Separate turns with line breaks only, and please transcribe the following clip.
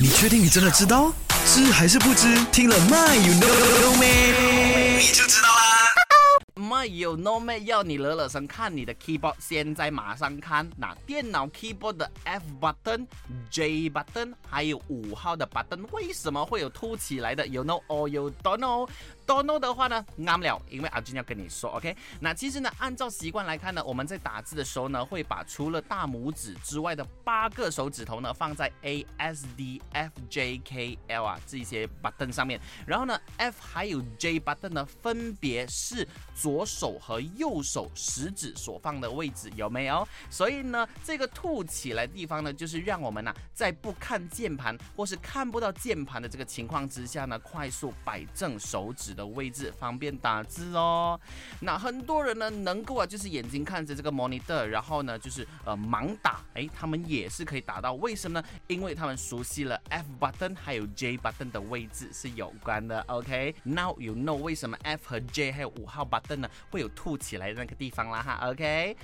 你确定你真的知道？知还是不知？听了 My you know Me，？你就知道啦。
My you know me？要你惹惹声看你的 keyboard，现在马上看那电脑 keyboard 的 F button、J button，还有五号的 button，为什么会有凸起来的？You know or you don't know know 的话呢，啱了，因为阿俊要跟你说，OK？那其实呢，按照习惯来看呢，我们在打字的时候呢，会把除了大拇指之外的八个手指头呢放在 A S D F J K L 啊这些 button 上面，然后呢 F 还有 J button 呢，分别是左手和右手食指所放的位置，有没有？所以呢，这个凸起来的地方呢，就是让我们呢在不看键盘或是看不到键盘的这个情况之下呢，快速摆正手指。的位置方便打字哦。那很多人呢能够啊，就是眼睛看着这个 monitor，然后呢就是呃盲打，哎，他们也是可以打到。为什么呢？因为他们熟悉了 F button 还有 J button 的位置是有关的。OK，Now you know 为什么 F 和 J 还有五号 button 呢会有凸起来的那个地方啦哈。OK，